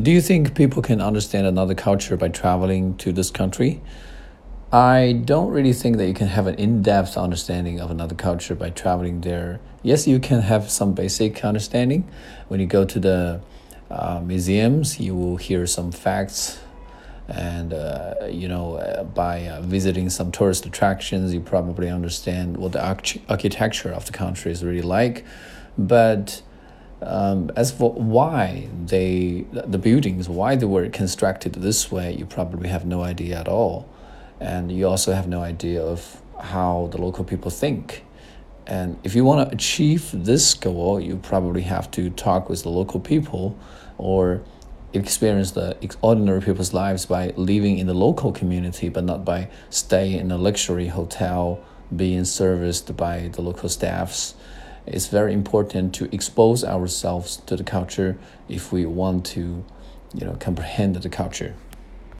Do you think people can understand another culture by traveling to this country? I don't really think that you can have an in depth understanding of another culture by traveling there. Yes, you can have some basic understanding. When you go to the uh, museums, you will hear some facts. And, uh, you know, uh, by uh, visiting some tourist attractions, you probably understand what the arch- architecture of the country is really like. But um, as for why they the buildings why they were constructed this way you probably have no idea at all. And you also have no idea of how the local people think. And if you want to achieve this goal you probably have to talk with the local people or experience the ordinary people's lives by living in the local community but not by staying in a luxury hotel being serviced by the local staffs it's very important to expose ourselves to the culture if we want to you know comprehend the culture